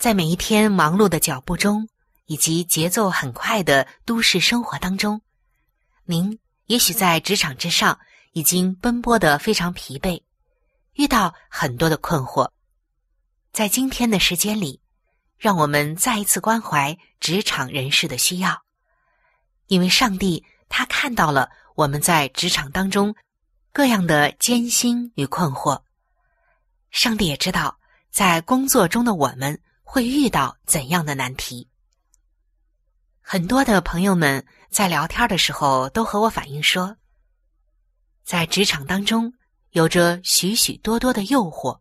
在每一天忙碌的脚步中，以及节奏很快的都市生活当中，您也许在职场之上已经奔波的非常疲惫，遇到很多的困惑。在今天的时间里，让我们再一次关怀职场人士的需要，因为上帝他看到了我们在职场当中各样的艰辛与困惑。上帝也知道，在工作中的我们会遇到怎样的难题。很多的朋友们在聊天的时候都和我反映说，在职场当中有着许许多多的诱惑，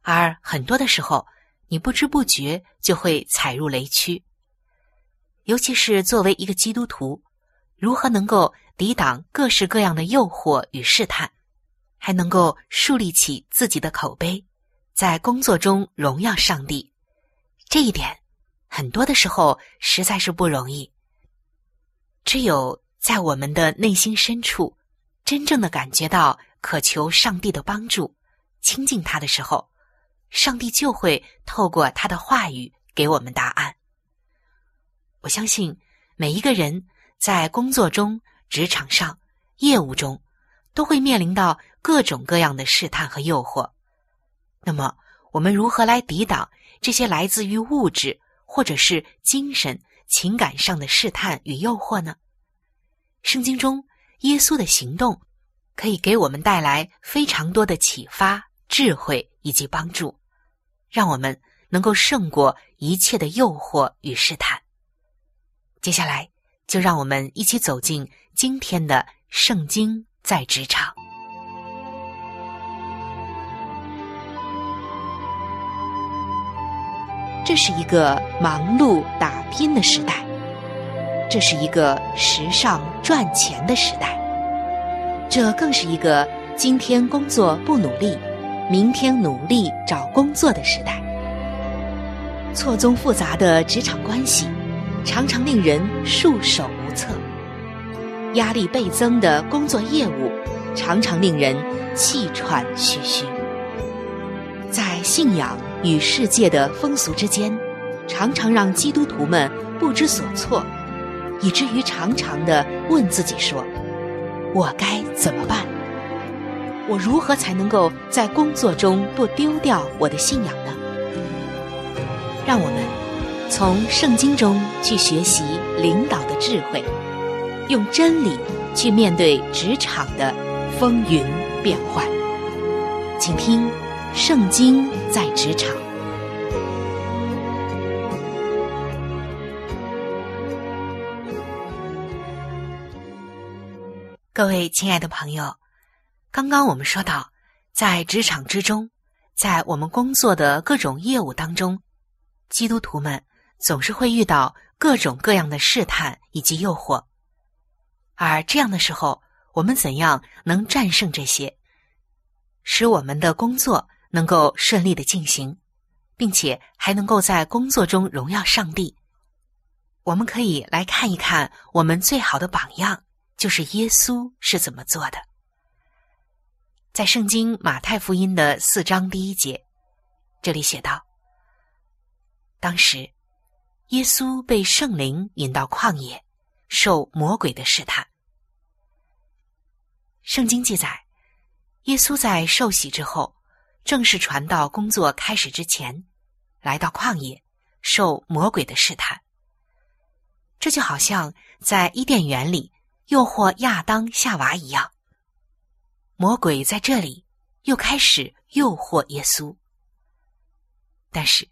而很多的时候你不知不觉就会踩入雷区。尤其是作为一个基督徒，如何能够抵挡各式各样的诱惑与试探？还能够树立起自己的口碑，在工作中荣耀上帝，这一点很多的时候实在是不容易。只有在我们的内心深处，真正的感觉到渴求上帝的帮助、亲近他的时候，上帝就会透过他的话语给我们答案。我相信每一个人在工作中、职场上、业务中。都会面临到各种各样的试探和诱惑，那么我们如何来抵挡这些来自于物质或者是精神情感上的试探与诱惑呢？圣经中耶稣的行动可以给我们带来非常多的启发、智慧以及帮助，让我们能够胜过一切的诱惑与试探。接下来，就让我们一起走进今天的圣经。在职场，这是一个忙碌打拼的时代，这是一个时尚赚钱的时代，这更是一个今天工作不努力，明天努力找工作的时代。错综复杂的职场关系，常常令人束手无策。压力倍增的工作业务，常常令人气喘吁吁。在信仰与世界的风俗之间，常常让基督徒们不知所措，以至于常常的问自己说：“我该怎么办？我如何才能够在工作中不丢掉我的信仰呢？”让我们从圣经中去学习领导的智慧。用真理去面对职场的风云变幻，请听《圣经》在职场。各位亲爱的朋友，刚刚我们说到，在职场之中，在我们工作的各种业务当中，基督徒们总是会遇到各种各样的试探以及诱惑。而这样的时候，我们怎样能战胜这些，使我们的工作能够顺利的进行，并且还能够在工作中荣耀上帝？我们可以来看一看我们最好的榜样，就是耶稣是怎么做的。在圣经马太福音的四章第一节，这里写道：“当时，耶稣被圣灵引到旷野，受魔鬼的试探。”圣经记载，耶稣在受洗之后，正式传道工作开始之前，来到旷野，受魔鬼的试探。这就好像在伊甸园里诱惑亚当夏娃一样，魔鬼在这里又开始诱惑耶稣。但是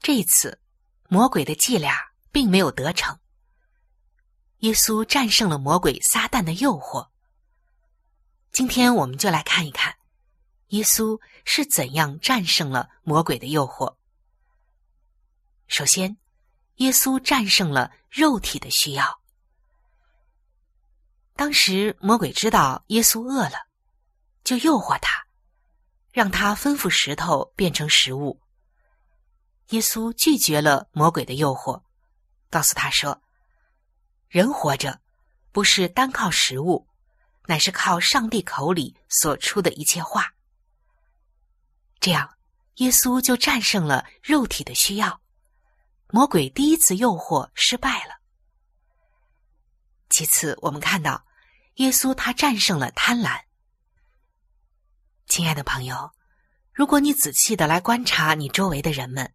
这一次，魔鬼的伎俩并没有得逞，耶稣战胜了魔鬼撒旦的诱惑。今天我们就来看一看，耶稣是怎样战胜了魔鬼的诱惑。首先，耶稣战胜了肉体的需要。当时魔鬼知道耶稣饿了，就诱惑他，让他吩咐石头变成食物。耶稣拒绝了魔鬼的诱惑，告诉他说：“人活着不是单靠食物。”乃是靠上帝口里所出的一切话，这样耶稣就战胜了肉体的需要，魔鬼第一次诱惑失败了。其次，我们看到耶稣他战胜了贪婪。亲爱的朋友，如果你仔细的来观察你周围的人们，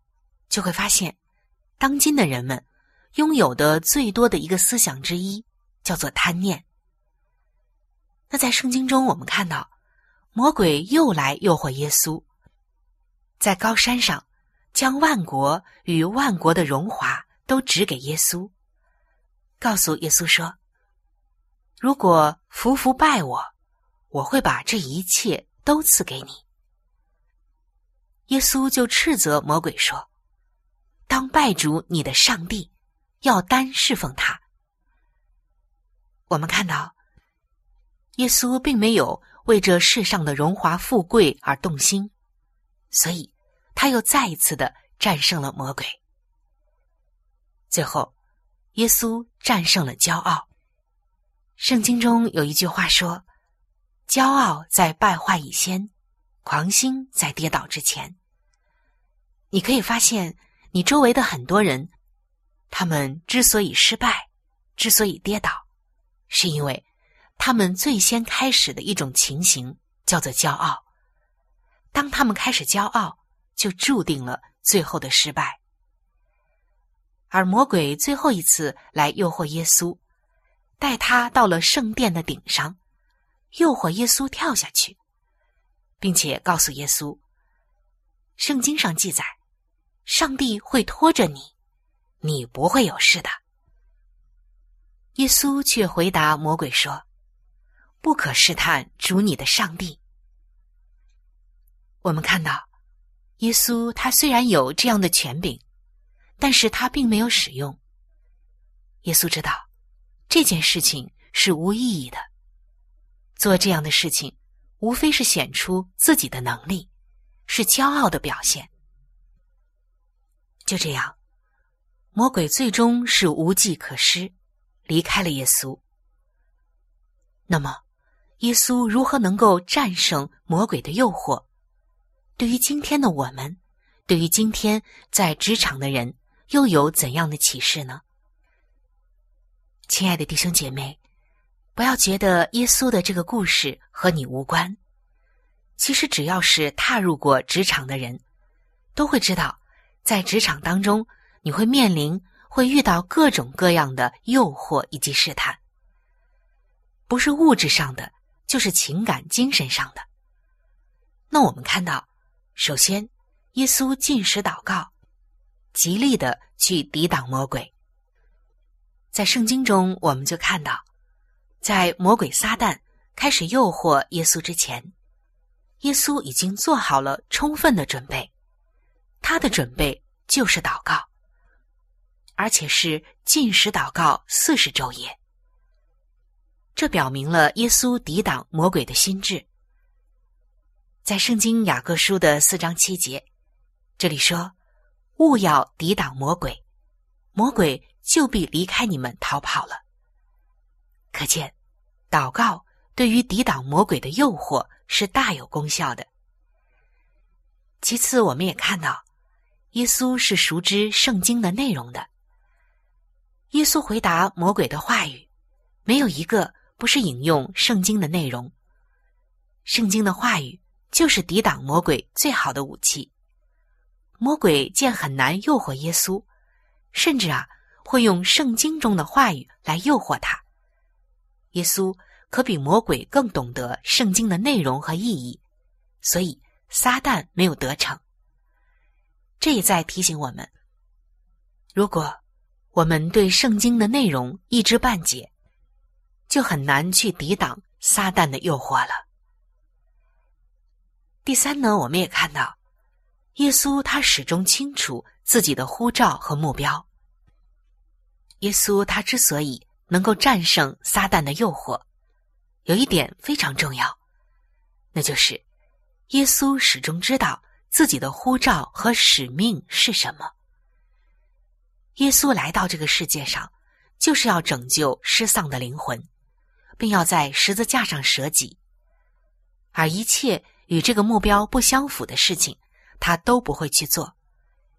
就会发现，当今的人们拥有的最多的一个思想之一，叫做贪念。那在圣经中，我们看到魔鬼又来诱惑耶稣，在高山上将万国与万国的荣华都指给耶稣，告诉耶稣说：“如果服服拜我，我会把这一切都赐给你。”耶稣就斥责魔鬼说：“当拜主你的上帝，要单侍奉他。”我们看到。耶稣并没有为这世上的荣华富贵而动心，所以他又再一次的战胜了魔鬼。最后，耶稣战胜了骄傲。圣经中有一句话说：“骄傲在败坏以先，狂心在跌倒之前。”你可以发现，你周围的很多人，他们之所以失败，之所以跌倒，是因为。他们最先开始的一种情形叫做骄傲。当他们开始骄傲，就注定了最后的失败。而魔鬼最后一次来诱惑耶稣，带他到了圣殿的顶上，诱惑耶稣跳下去，并且告诉耶稣：“圣经上记载，上帝会拖着你，你不会有事的。”耶稣却回答魔鬼说。不可试探主你的上帝。我们看到，耶稣他虽然有这样的权柄，但是他并没有使用。耶稣知道这件事情是无意义的，做这样的事情无非是显出自己的能力，是骄傲的表现。就这样，魔鬼最终是无计可施，离开了耶稣。那么。耶稣如何能够战胜魔鬼的诱惑？对于今天的我们，对于今天在职场的人，又有怎样的启示呢？亲爱的弟兄姐妹，不要觉得耶稣的这个故事和你无关。其实，只要是踏入过职场的人，都会知道，在职场当中，你会面临、会遇到各种各样的诱惑以及试探，不是物质上的。就是情感、精神上的。那我们看到，首先，耶稣进食祷告，极力的去抵挡魔鬼。在圣经中，我们就看到，在魔鬼撒旦开始诱惑耶稣之前，耶稣已经做好了充分的准备。他的准备就是祷告，而且是进食祷告四十昼夜。这表明了耶稣抵挡魔鬼的心智。在圣经雅各书的四章七节，这里说：“勿要抵挡魔鬼，魔鬼就必离开你们逃跑了。可见，祷告对于抵挡魔鬼的诱惑是大有功效的。其次，我们也看到，耶稣是熟知圣经的内容的。耶稣回答魔鬼的话语，没有一个不是引用圣经的内容。圣经的话语就是抵挡魔鬼最好的武器。魔鬼见很难诱惑耶稣，甚至啊会用圣经中的话语来诱惑他。耶稣可比魔鬼更懂得圣经的内容和意义，所以撒旦没有得逞。这也在提醒我们：如果我们对圣经的内容一知半解，就很难去抵挡撒旦的诱惑了。第三呢，我们也看到，耶稣他始终清楚自己的呼召和目标。耶稣他之所以能够战胜撒旦的诱惑，有一点非常重要，那就是耶稣始终知道自己的呼召和使命是什么。耶稣来到这个世界上，就是要拯救失丧的灵魂，并要在十字架上舍己，而一切与这个目标不相符的事情，他都不会去做，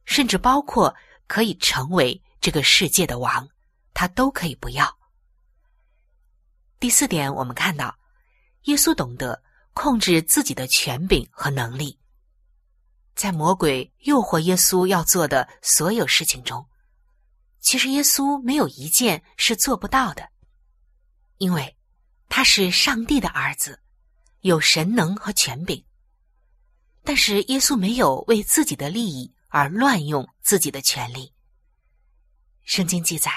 甚至包括可以成为这个世界的王，他都可以不要。第四点，我们看到，耶稣懂得控制自己的权柄和能力。在魔鬼诱惑耶稣要做的所有事情中，其实耶稣没有一件是做不到的，因为他是上帝的儿子，有神能和权柄。但是耶稣没有为自己的利益而乱用自己的权利。圣经记载，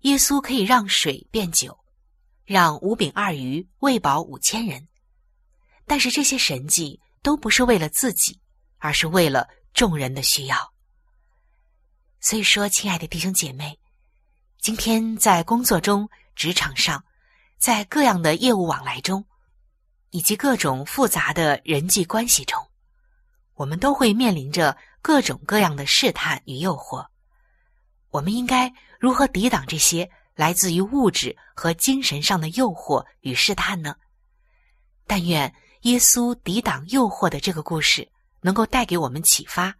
耶稣可以让水变酒。让五饼二鱼喂饱五千人，但是这些神迹都不是为了自己，而是为了众人的需要。所以说，亲爱的弟兄姐妹，今天在工作中、职场上，在各样的业务往来中，以及各种复杂的人际关系中，我们都会面临着各种各样的试探与诱惑。我们应该如何抵挡这些？来自于物质和精神上的诱惑与试探呢？但愿耶稣抵挡诱惑的这个故事能够带给我们启发，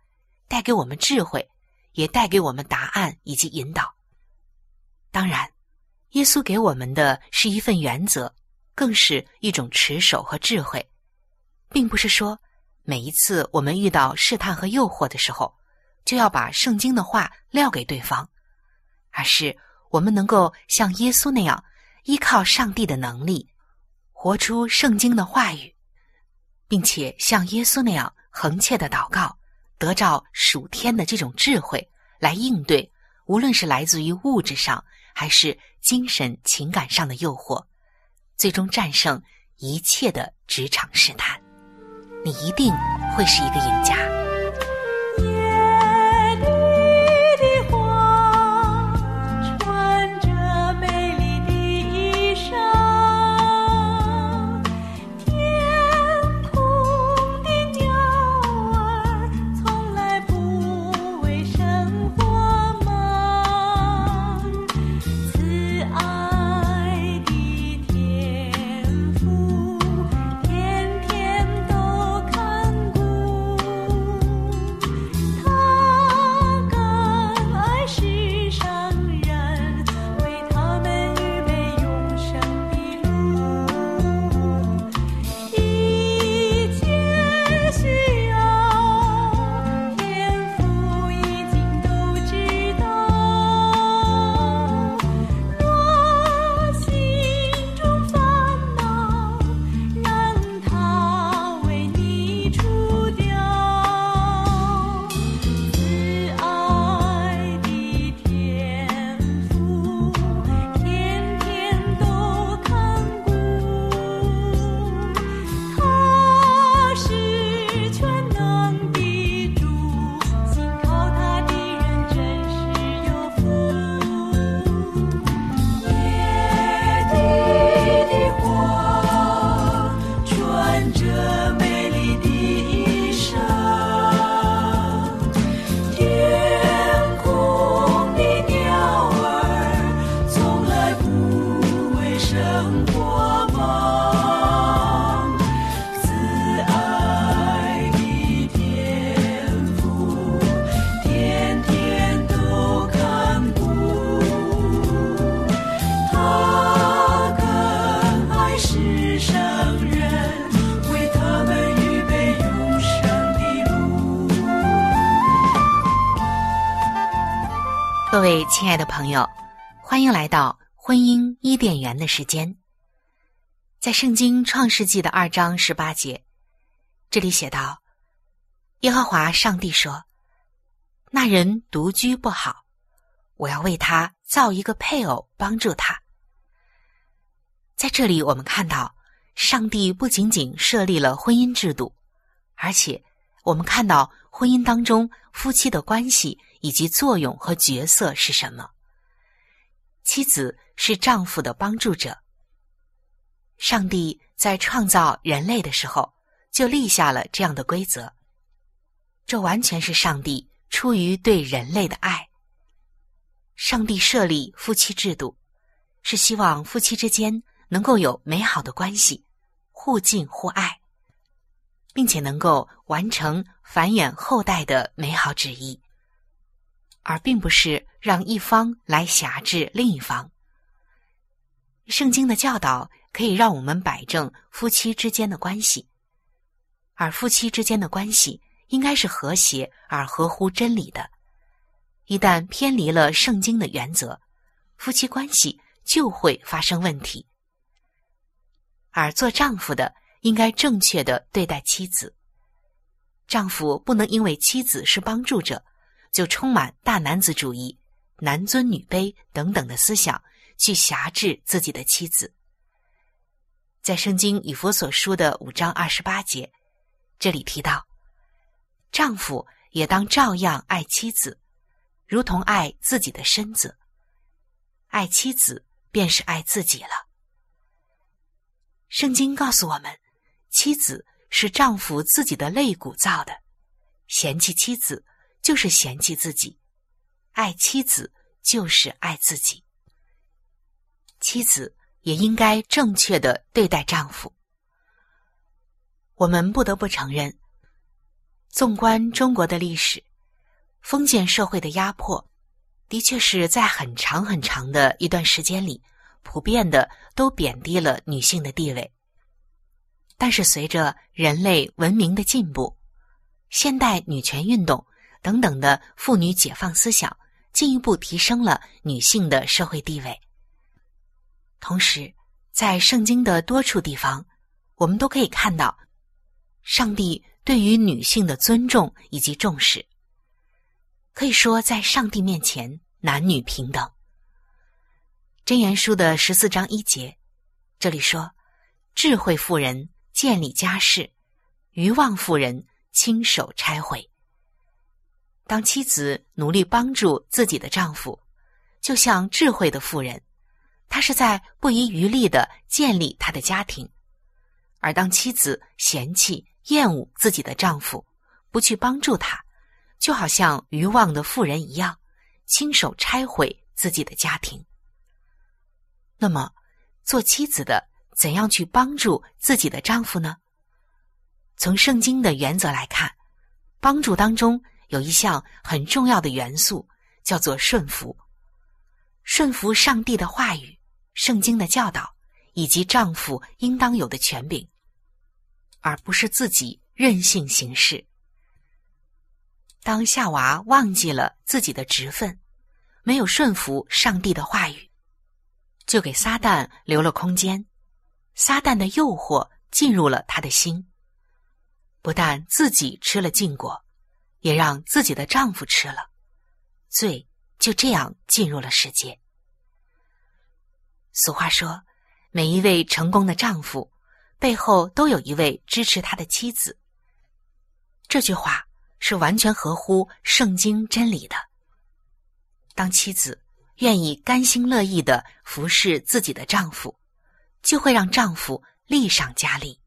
带给我们智慧，也带给我们答案以及引导。当然，耶稣给我们的是一份原则，更是一种持守和智慧，并不是说每一次我们遇到试探和诱惑的时候，就要把圣经的话撂给对方，而是。我们能够像耶稣那样依靠上帝的能力，活出圣经的话语，并且像耶稣那样恒切的祷告，得着属天的这种智慧来应对，无论是来自于物质上还是精神情感上的诱惑，最终战胜一切的职场试探，你一定会是一个赢家。亲爱的朋友，欢迎来到婚姻伊甸园的时间。在圣经创世纪的二章十八节，这里写道：“耶和华上帝说，那人独居不好，我要为他造一个配偶，帮助他。”在这里，我们看到上帝不仅仅设立了婚姻制度，而且我们看到婚姻当中夫妻的关系。以及作用和角色是什么？妻子是丈夫的帮助者。上帝在创造人类的时候就立下了这样的规则，这完全是上帝出于对人类的爱。上帝设立夫妻制度，是希望夫妻之间能够有美好的关系，互敬互爱，并且能够完成繁衍后代的美好旨意。而并不是让一方来辖制另一方。圣经的教导可以让我们摆正夫妻之间的关系，而夫妻之间的关系应该是和谐而合乎真理的。一旦偏离了圣经的原则，夫妻关系就会发生问题。而做丈夫的应该正确的对待妻子，丈夫不能因为妻子是帮助者。就充满大男子主义、男尊女卑等等的思想，去辖制自己的妻子。在圣经以佛所书的五章二十八节，这里提到，丈夫也当照样爱妻子，如同爱自己的身子。爱妻子便是爱自己了。圣经告诉我们，妻子是丈夫自己的肋骨造的，嫌弃妻子。就是嫌弃自己，爱妻子就是爱自己。妻子也应该正确的对待丈夫。我们不得不承认，纵观中国的历史，封建社会的压迫，的确是在很长很长的一段时间里，普遍的都贬低了女性的地位。但是随着人类文明的进步，现代女权运动。等等的妇女解放思想，进一步提升了女性的社会地位。同时，在圣经的多处地方，我们都可以看到上帝对于女性的尊重以及重视。可以说，在上帝面前，男女平等。箴言书的十四章一节，这里说：“智慧妇人建立家室，愚妄妇人亲手拆毁。”当妻子努力帮助自己的丈夫，就像智慧的妇人，她是在不遗余力的建立她的家庭；而当妻子嫌弃、厌恶自己的丈夫，不去帮助他，就好像愚妄的妇人一样，亲手拆毁自己的家庭。那么，做妻子的怎样去帮助自己的丈夫呢？从圣经的原则来看，帮助当中。有一项很重要的元素，叫做顺服。顺服上帝的话语、圣经的教导，以及丈夫应当有的权柄，而不是自己任性行事。当夏娃忘记了自己的职分，没有顺服上帝的话语，就给撒旦留了空间。撒旦的诱惑进入了他的心，不但自己吃了禁果。也让自己的丈夫吃了，罪就这样进入了世界。俗话说，每一位成功的丈夫背后都有一位支持他的妻子。这句话是完全合乎圣经真理的。当妻子愿意甘心乐意的服侍自己的丈夫，就会让丈夫力上加力。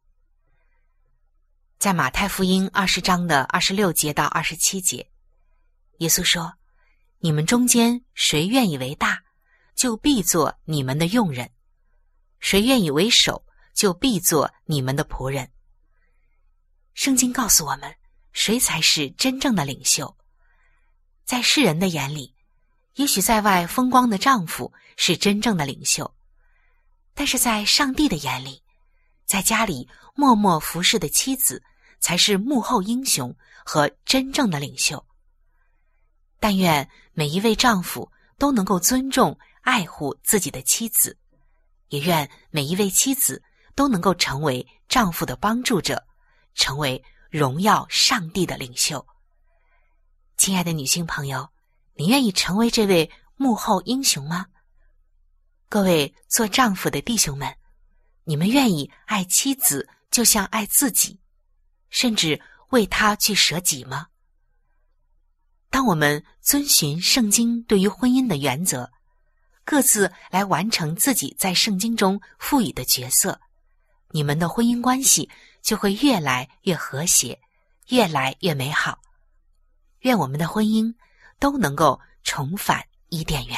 在马太福音二十章的二十六节到二十七节，耶稣说：“你们中间谁愿意为大，就必做你们的用人；谁愿意为首，就必做你们的仆人。”圣经告诉我们，谁才是真正的领袖？在世人的眼里，也许在外风光的丈夫是真正的领袖，但是在上帝的眼里，在家里默默服侍的妻子。才是幕后英雄和真正的领袖。但愿每一位丈夫都能够尊重、爱护自己的妻子，也愿每一位妻子都能够成为丈夫的帮助者，成为荣耀上帝的领袖。亲爱的女性朋友，你愿意成为这位幕后英雄吗？各位做丈夫的弟兄们，你们愿意爱妻子就像爱自己，甚至为他去舍己吗？当我们遵循圣经对于婚姻的原则，各自来完成自己在圣经中赋予的角色，你们的婚姻关系就会越来越和谐，越来越美好。愿我们的婚姻都能够重返伊甸园。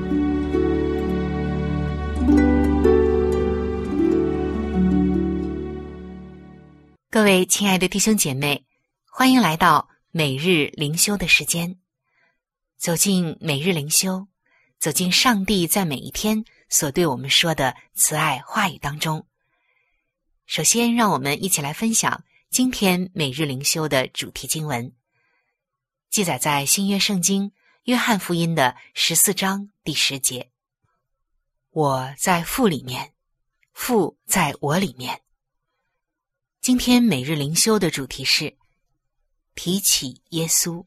各位亲爱的弟兄姐妹，欢迎来到每日灵修的时间。走进每日灵修，走进上帝在每一天所对我们说的慈爱话语当中。首先，让我们一起来分享今天每日灵修的主题经文，记载在新约圣经约翰福音的十四章第十节：“我在父里面，父在我里面。”今天每日灵修的主题是提起耶稣。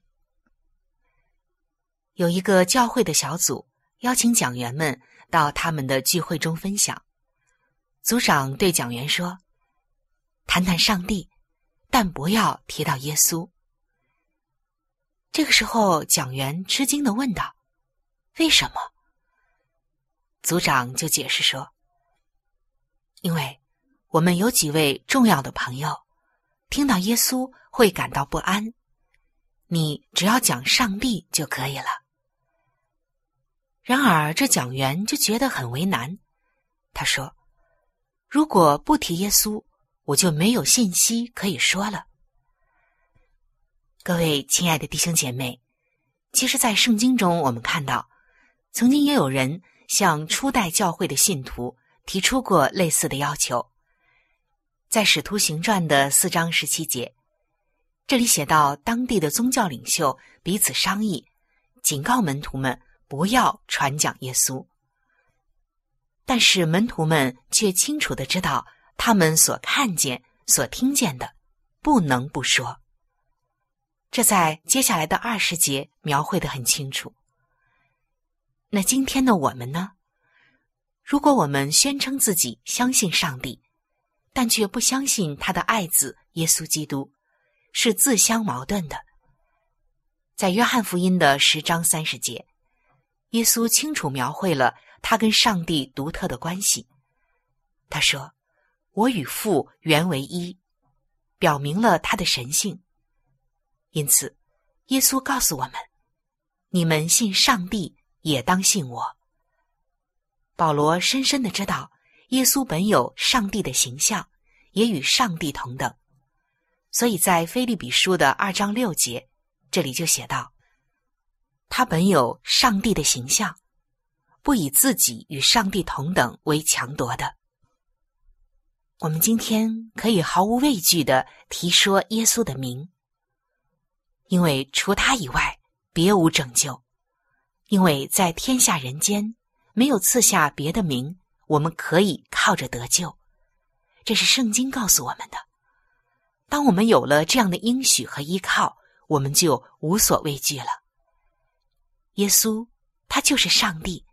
有一个教会的小组邀请讲员们到他们的聚会中分享。组长对讲员说：“谈谈上帝，但不要提到耶稣。”这个时候，讲员吃惊的问道：“为什么？”组长就解释说：“因为。”我们有几位重要的朋友，听到耶稣会感到不安。你只要讲上帝就可以了。然而，这讲员就觉得很为难。他说：“如果不提耶稣，我就没有信息可以说了。”各位亲爱的弟兄姐妹，其实，在圣经中，我们看到，曾经也有人向初代教会的信徒提出过类似的要求。在《使徒行传》的四章十七节，这里写到，当地的宗教领袖彼此商议，警告门徒们不要传讲耶稣。但是门徒们却清楚的知道，他们所看见、所听见的，不能不说。这在接下来的二十节描绘的很清楚。那今天的我们呢？如果我们宣称自己相信上帝，但却不相信他的爱子耶稣基督，是自相矛盾的。在约翰福音的十章三十节，耶稣清楚描绘了他跟上帝独特的关系。他说：“我与父原为一”，表明了他的神性。因此，耶稣告诉我们：“你们信上帝，也当信我。”保罗深深的知道。耶稣本有上帝的形象，也与上帝同等，所以在菲利比书的二章六节，这里就写道：“他本有上帝的形象，不以自己与上帝同等为强夺的。”我们今天可以毫无畏惧的提说耶稣的名，因为除他以外别无拯救，因为在天下人间没有赐下别的名。我们可以靠着得救，这是圣经告诉我们的。当我们有了这样的应许和依靠，我们就无所畏惧了。耶稣，他就是上帝。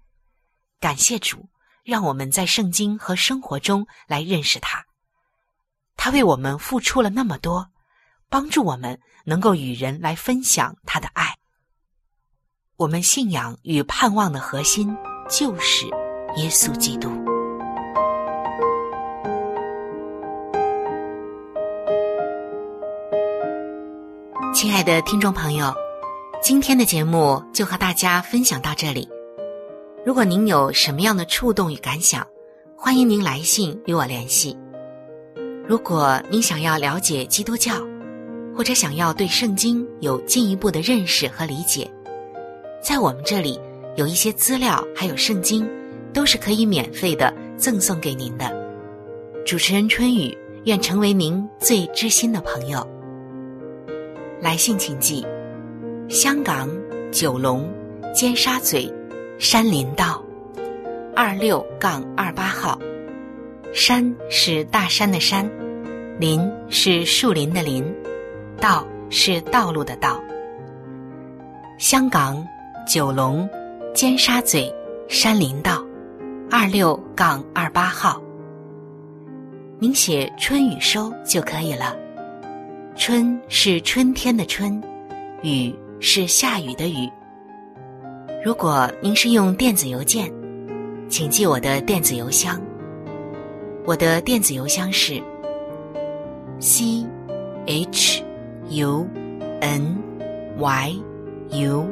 感谢主，让我们在圣经和生活中来认识他。他为我们付出了那么多，帮助我们能够与人来分享他的爱。我们信仰与盼望的核心就是耶稣基督。亲爱的听众朋友，今天的节目就和大家分享到这里。如果您有什么样的触动与感想，欢迎您来信与我联系。如果您想要了解基督教，或者想要对圣经有进一步的认识和理解，在我们这里有一些资料，还有圣经，都是可以免费的赠送给您的。主持人春雨愿成为您最知心的朋友。来信请寄：香港九龙尖沙咀。山林道，二六杠二八号。山是大山的山，林是树林的林，道是道路的道。香港九龙尖沙咀山林道，二六杠二八号。您写“春雨收”就可以了。春是春天的春，雨是下雨的雨。如果您是用电子邮件，请记我的电子邮箱。我的电子邮箱是 c h u n y u，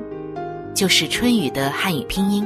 就是春雨的汉语拼音。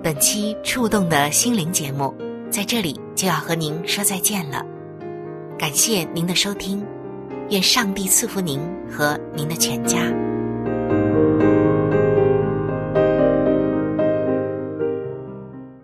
本期触动的心灵节目在这里就要和您说再见了，感谢您的收听，愿上帝赐福您和您的全家。